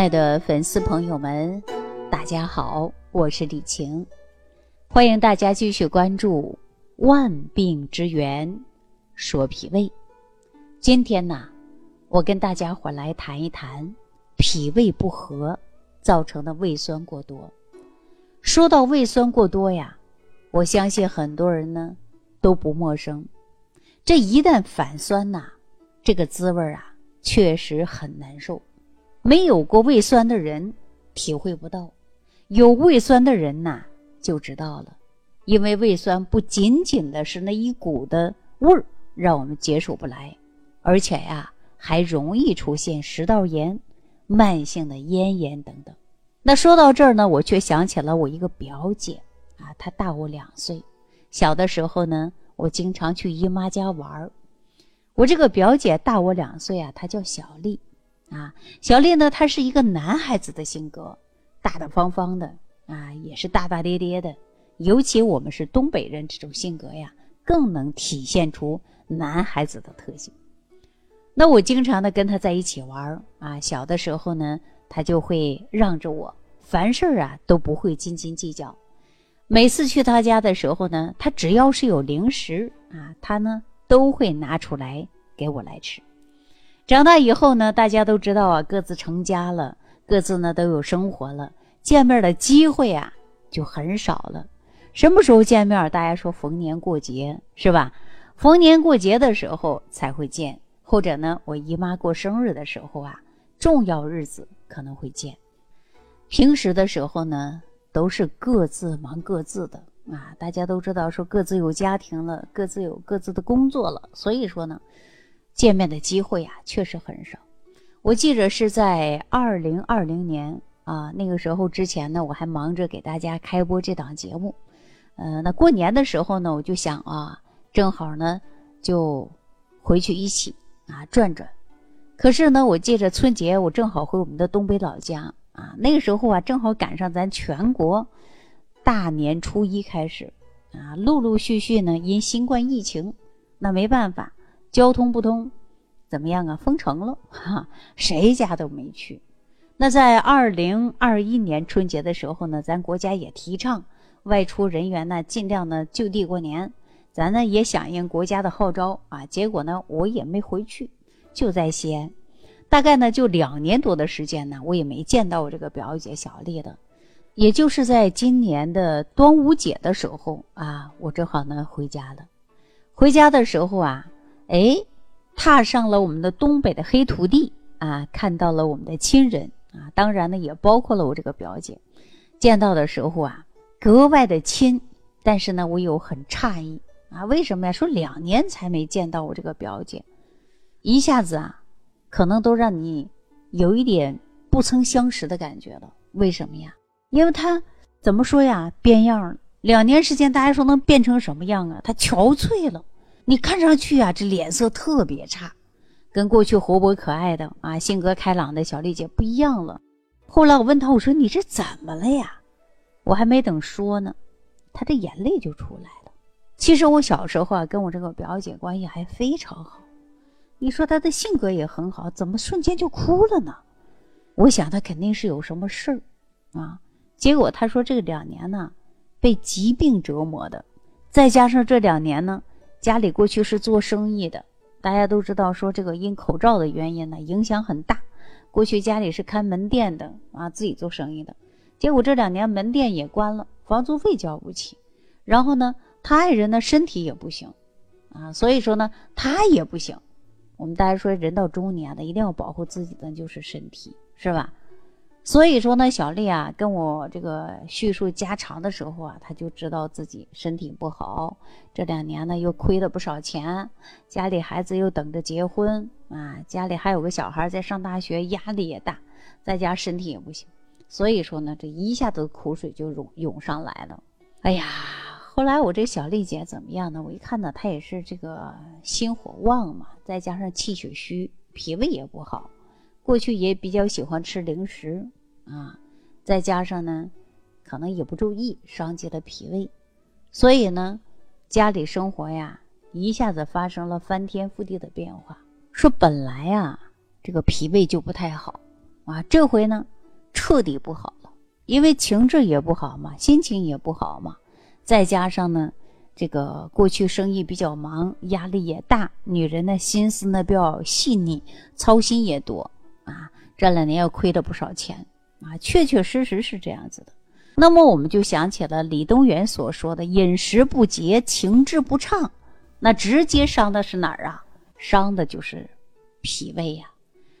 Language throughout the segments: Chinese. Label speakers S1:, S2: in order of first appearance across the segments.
S1: 亲爱的粉丝朋友们，大家好，我是李晴，欢迎大家继续关注《万病之源说脾胃》。今天呢，我跟大家伙来谈一谈脾胃不和造成的胃酸过多。说到胃酸过多呀，我相信很多人呢都不陌生。这一旦反酸呐，这个滋味啊，确实很难受。没有过胃酸的人体会不到，有胃酸的人呐就知道了。因为胃酸不仅仅的是那一股的味儿让我们接受不来，而且呀还容易出现食道炎、慢性的咽炎等等。那说到这儿呢，我却想起了我一个表姐啊，她大我两岁。小的时候呢，我经常去姨妈家玩儿。我这个表姐大我两岁啊，她叫小丽。啊，小丽呢，她是一个男孩子的性格，大大方方的啊，也是大大咧咧的。尤其我们是东北人，这种性格呀，更能体现出男孩子的特性。那我经常的跟他在一起玩啊，小的时候呢，他就会让着我，凡事啊都不会斤斤计较。每次去他家的时候呢，他只要是有零食啊，他呢都会拿出来给我来吃。长大以后呢，大家都知道啊，各自成家了，各自呢都有生活了，见面的机会啊就很少了。什么时候见面？大家说逢年过节是吧？逢年过节的时候才会见，或者呢，我姨妈过生日的时候啊，重要日子可能会见。平时的时候呢，都是各自忙各自的啊。大家都知道说各自有家庭了，各自有各自的工作了，所以说呢。见面的机会啊，确实很少。我记着是在二零二零年啊，那个时候之前呢，我还忙着给大家开播这档节目。呃，那过年的时候呢，我就想啊，正好呢就回去一起啊转转。可是呢，我借着春节，我正好回我们的东北老家啊。那个时候啊，正好赶上咱全国大年初一开始啊，陆陆续续呢因新冠疫情，那没办法。交通不通，怎么样啊？封城了，哈，谁家都没去。那在二零二一年春节的时候呢，咱国家也提倡外出人员呢尽量呢就地过年。咱呢也响应国家的号召啊，结果呢我也没回去，就在西安。大概呢就两年多的时间呢，我也没见到我这个表姐小丽的。也就是在今年的端午节的时候啊，我正好呢回家了。回家的时候啊。哎，踏上了我们的东北的黑土地啊，看到了我们的亲人啊，当然呢也包括了我这个表姐。见到的时候啊，格外的亲，但是呢我又很诧异啊，为什么呀？说两年才没见到我这个表姐，一下子啊，可能都让你有一点不曾相识的感觉了。为什么呀？因为她怎么说呀？变样了。两年时间，大家说能变成什么样啊？她憔悴了。你看上去啊，这脸色特别差，跟过去活泼可爱的啊，性格开朗的小丽姐不一样了。后来我问她，我说你这怎么了呀？我还没等说呢，她这眼泪就出来了。其实我小时候啊，跟我这个表姐关系还非常好。你说她的性格也很好，怎么瞬间就哭了呢？我想她肯定是有什么事儿啊。结果她说这两年呢，被疾病折磨的，再加上这两年呢。家里过去是做生意的，大家都知道，说这个因口罩的原因呢，影响很大。过去家里是开门店的啊，自己做生意的，结果这两年门店也关了，房租费交不起。然后呢，他爱人呢身体也不行啊，所以说呢，他也不行。我们大家说，人到中年了，一定要保护自己的就是身体，是吧？所以说呢，小丽啊，跟我这个叙述家常的时候啊，她就知道自己身体不好，这两年呢又亏了不少钱，家里孩子又等着结婚啊，家里还有个小孩在上大学，压力也大，在家身体也不行，所以说呢，这一下子苦水就涌涌上来了。哎呀，后来我这小丽姐怎么样呢？我一看呢，她也是这个心火旺嘛，再加上气血虚，脾胃也不好。过去也比较喜欢吃零食啊，再加上呢，可能也不注意，伤及了脾胃，所以呢，家里生活呀一下子发生了翻天覆地的变化。说本来啊，这个脾胃就不太好啊，这回呢彻底不好了，因为情志也不好嘛，心情也不好嘛，再加上呢，这个过去生意比较忙，压力也大，女人的心思呢比较细腻，操心也多啊，这两年又亏了不少钱啊，确确实实是这样子的。那么我们就想起了李东垣所说的“饮食不节，情志不畅”，那直接伤的是哪儿啊？伤的就是脾胃呀。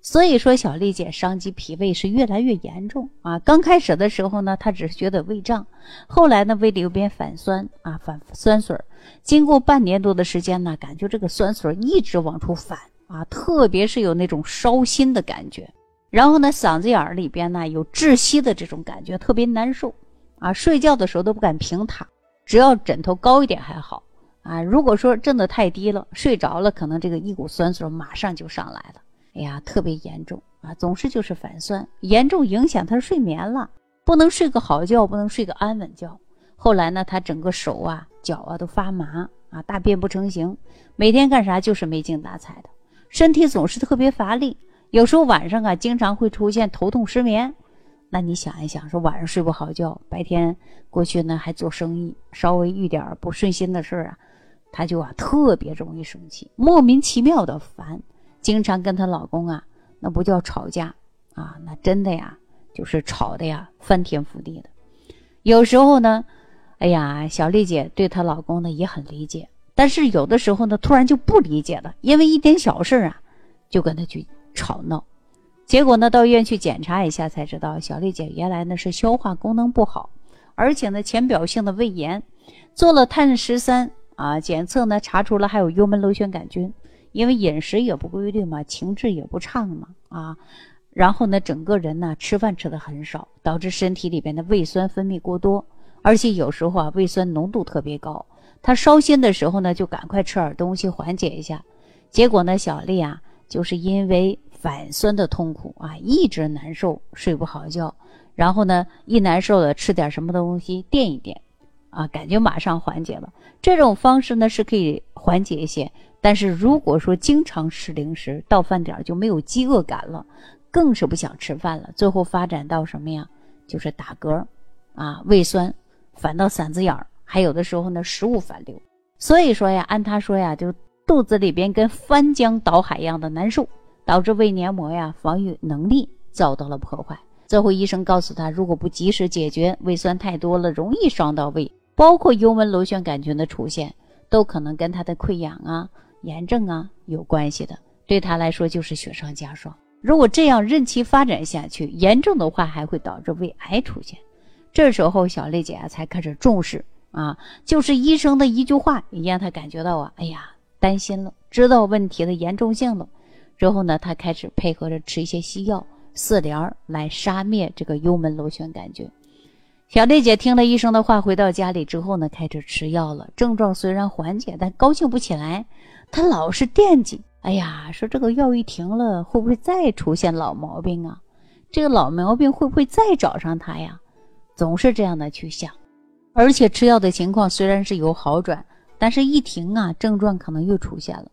S1: 所以说，小丽姐伤及脾胃是越来越严重啊。刚开始的时候呢，她只是觉得胃胀，后来呢，胃里有点反酸啊，反酸水经过半年多的时间呢，感觉这个酸水一直往出反啊，特别是有那种烧心的感觉。然后呢，嗓子眼儿里边呢有窒息的这种感觉，特别难受。啊，睡觉的时候都不敢平躺，只要枕头高一点还好。啊，如果说震得太低了，睡着了，可能这个一股酸水马上就上来了。哎呀，特别严重啊，总是就是反酸，严重影响他睡眠了，不能睡个好觉，不能睡个安稳觉。后来呢，他整个手啊、脚啊都发麻啊，大便不成形，每天干啥就是没精打采的，身体总是特别乏力，有时候晚上啊，经常会出现头痛、失眠。那你想一想，说晚上睡不好觉，白天过去呢还做生意，稍微遇点不顺心的事儿啊，她就啊特别容易生气，莫名其妙的烦，经常跟她老公啊，那不叫吵架啊，那真的呀，就是吵的呀翻天覆地的。有时候呢，哎呀，小丽姐对她老公呢也很理解，但是有的时候呢，突然就不理解了，因为一点小事啊，就跟他去吵闹。结果呢，到医院去检查一下，才知道小丽姐原来呢是消化功能不好，而且呢浅表性的胃炎，做了碳十三啊检测呢，查出了还有幽门螺旋杆菌，因为饮食也不规律嘛，情志也不畅嘛啊，然后呢整个人呢吃饭吃的很少，导致身体里边的胃酸分泌过多，而且有时候啊胃酸浓度特别高，他烧心的时候呢就赶快吃点东西缓解一下，结果呢小丽啊就是因为。反酸的痛苦啊，一直难受，睡不好觉，然后呢，一难受了，吃点什么东西垫一垫，啊，感觉马上缓解了。这种方式呢是可以缓解一些，但是如果说经常吃零食，到饭点就没有饥饿感了，更是不想吃饭了，最后发展到什么呀？就是打嗝，啊，胃酸反到嗓子眼儿，还有的时候呢，食物反流。所以说呀，按他说呀，就肚子里边跟翻江倒海一样的难受。导致胃黏膜呀防御能力遭到了破坏。最后医生告诉他，如果不及时解决，胃酸太多了容易伤到胃，包括幽门螺旋杆菌的出现，都可能跟他的溃疡啊、炎症啊有关系的。对他来说就是雪上加霜。如果这样任其发展下去，严重的话还会导致胃癌出现。这时候小丽姐啊才开始重视啊，就是医生的一句话也让他感觉到啊，哎呀担心了，知道问题的严重性了。之后呢，他开始配合着吃一些西药、四联来杀灭这个幽门螺旋杆菌。小丽姐听了医生的话，回到家里之后呢，开始吃药了。症状虽然缓解，但高兴不起来。她老是惦记，哎呀，说这个药一停了，会不会再出现老毛病啊？这个老毛病会不会再找上她呀？总是这样的去想。而且吃药的情况虽然是有好转，但是一停啊，症状可能又出现了。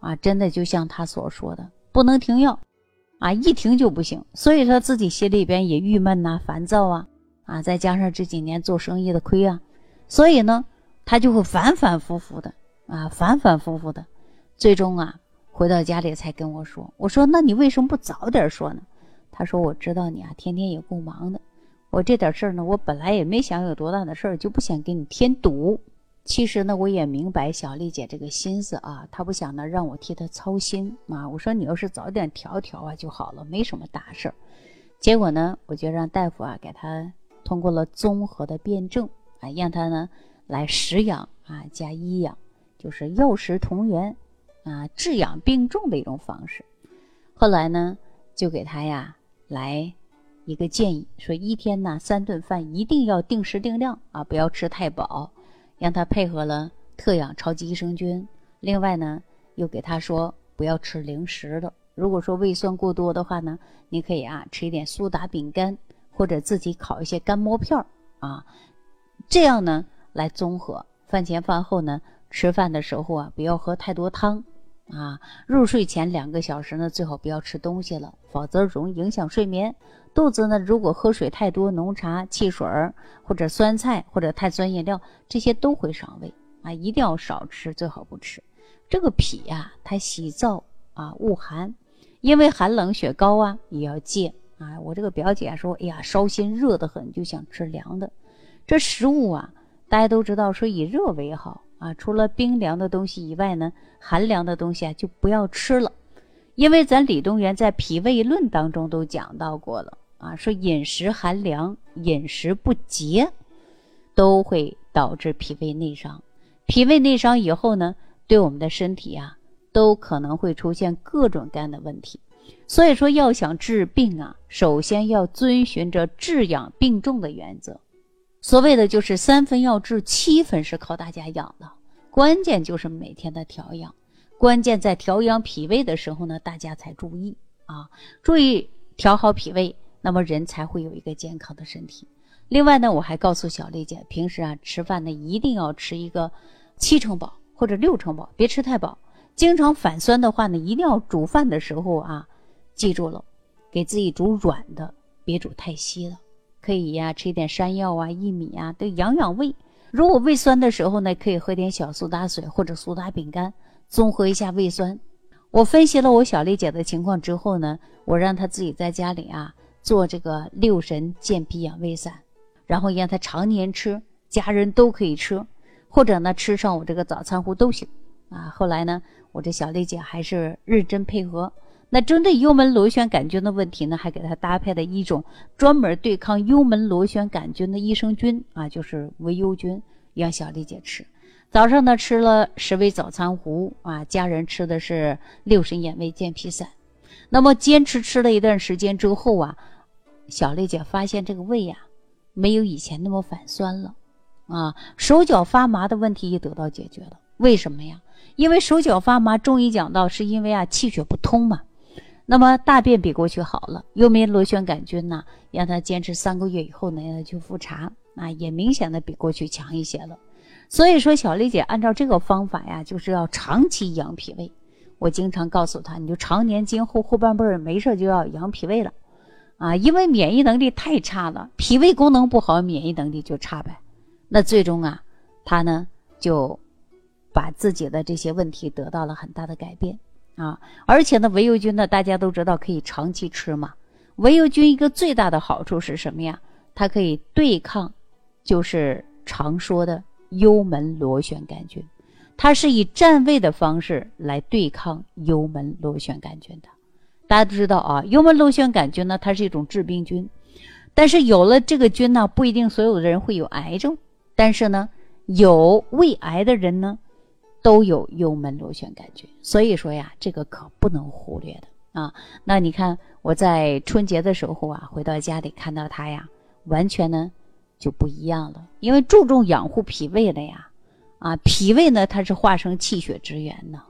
S1: 啊，真的就像他所说的，不能停药，啊，一停就不行。所以他自己心里边也郁闷呐，烦躁啊，啊，再加上这几年做生意的亏啊，所以呢，他就会反反复复的啊，反反复复的，最终啊，回到家里才跟我说，我说那你为什么不早点说呢？他说我知道你啊，天天也够忙的，我这点事儿呢，我本来也没想有多大的事儿，就不想给你添堵。其实呢，我也明白小丽姐这个心思啊，她不想呢让我替她操心啊。我说你要是早点调调啊就好了，没什么大事儿。结果呢，我就让大夫啊给她通过了综合的辩证啊，让她呢来食养啊加医养，就是药食同源啊，治养并重的一种方式。后来呢，就给她呀来一个建议，说一天呢三顿饭一定要定时定量啊，不要吃太饱。让他配合了特养超级益生菌，另外呢，又给他说不要吃零食的。如果说胃酸过多的话呢，你可以啊吃一点苏打饼干，或者自己烤一些干馍片儿啊，这样呢来综合。饭前饭后呢，吃饭的时候啊不要喝太多汤啊，入睡前两个小时呢，最好不要吃东西了，否则容易影响睡眠。肚子呢，如果喝水太多，浓茶、汽水儿或者酸菜或者碳酸饮料，这些都会伤胃啊，一定要少吃，最好不吃。这个脾呀，它喜燥啊，恶寒，因为寒冷血高啊，也要戒啊。我这个表姐说，哎呀，烧心热得很，就想吃凉的。这食物啊，大家都知道说以热为好。啊，除了冰凉的东西以外呢，寒凉的东西啊就不要吃了，因为咱李东垣在《脾胃论》当中都讲到过了啊，说饮食寒凉、饮食不节，都会导致脾胃内伤。脾胃内伤以后呢，对我们的身体啊，都可能会出现各种各样的问题。所以说，要想治病啊，首先要遵循着治养病重的原则。所谓的就是三分要治，七分是靠大家养的。关键就是每天的调养，关键在调养脾胃的时候呢，大家才注意啊，注意调好脾胃，那么人才会有一个健康的身体。另外呢，我还告诉小丽姐，平时啊吃饭呢一定要吃一个七成饱或者六成饱，别吃太饱。经常反酸的话呢，一定要煮饭的时候啊，记住了，给自己煮软的，别煮太稀的。可以呀，吃一点山药啊、薏米啊，都养养胃。如果胃酸的时候呢，可以喝点小苏打水或者苏打饼干，综合一下胃酸。我分析了我小丽姐的情况之后呢，我让她自己在家里啊做这个六神健脾养胃散，然后让她常年吃，家人都可以吃，或者呢吃上我这个早餐糊都行啊。后来呢，我这小丽姐还是认真配合。那针对幽门螺旋杆菌的问题呢，还给他搭配了一种专门对抗幽门螺旋杆菌的益生菌啊，就是维优菌，让小丽姐吃。早上呢吃了十味早餐糊啊，家人吃的是六神眼胃健脾散。那么坚持吃了一段时间之后啊，小丽姐发现这个胃呀没有以前那么反酸了啊，手脚发麻的问题也得到解决了。为什么呀？因为手脚发麻，中医讲到是因为啊气血不通嘛。那么大便比过去好了，幽门螺旋杆菌呢，让他坚持三个月以后呢，让他去复查啊，也明显的比过去强一些了。所以说，小丽姐按照这个方法呀，就是要长期养脾胃。我经常告诉她，你就常年今后后半辈儿没事就要养脾胃了，啊，因为免疫能力太差了，脾胃功能不好，免疫能力就差呗。那最终啊，她呢就把自己的这些问题得到了很大的改变。啊，而且呢，维优菌呢，大家都知道可以长期吃嘛。维优菌一个最大的好处是什么呀？它可以对抗，就是常说的幽门螺旋杆菌。它是以占位的方式来对抗幽门螺旋杆菌的。大家都知道啊，幽门螺旋杆菌呢，它是一种致病菌。但是有了这个菌呢，不一定所有的人会有癌症。但是呢，有胃癌的人呢。都有幽门螺旋杆菌，所以说呀，这个可不能忽略的啊。那你看我在春节的时候啊，回到家里看到它呀，完全呢就不一样了，因为注重养护脾胃了呀。啊，脾胃呢它是化生气血之源呢，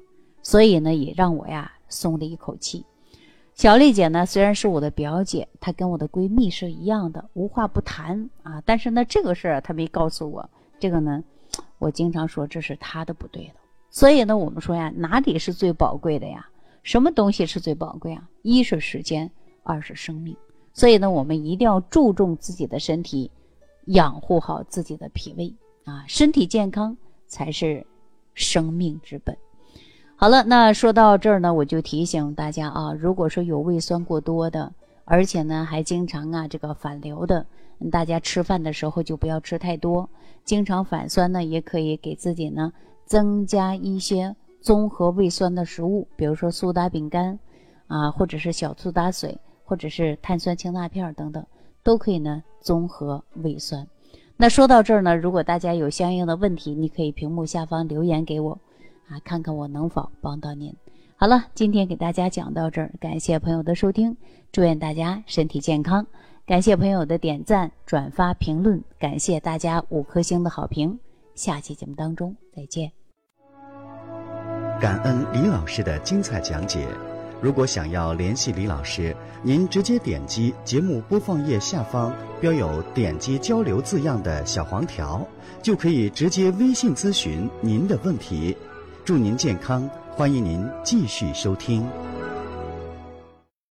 S1: 所以呢也让我呀松了一口气。小丽姐呢虽然是我的表姐，她跟我的闺蜜是一样的，无话不谈啊。但是呢这个事儿她没告诉我，这个呢我经常说这是他的不对了。所以呢，我们说呀，哪里是最宝贵的呀？什么东西是最宝贵啊？一是时间，二是生命。所以呢，我们一定要注重自己的身体，养护好自己的脾胃啊，身体健康才是生命之本。好了，那说到这儿呢，我就提醒大家啊，如果说有胃酸过多的，而且呢还经常啊这个反流的，大家吃饭的时候就不要吃太多。经常反酸呢，也可以给自己呢。增加一些综合胃酸的食物，比如说苏打饼干，啊，或者是小苏打水，或者是碳酸氢钠片等等，都可以呢综合胃酸。那说到这儿呢，如果大家有相应的问题，你可以屏幕下方留言给我，啊，看看我能否帮到您。好了，今天给大家讲到这儿，感谢朋友的收听，祝愿大家身体健康。感谢朋友的点赞、转发、评论，感谢大家五颗星的好评。下期节目当中再见。
S2: 感恩李老师的精彩讲解。如果想要联系李老师，您直接点击节目播放页下方标有“点击交流”字样的小黄条，就可以直接微信咨询您的问题。祝您健康，欢迎您继续收听。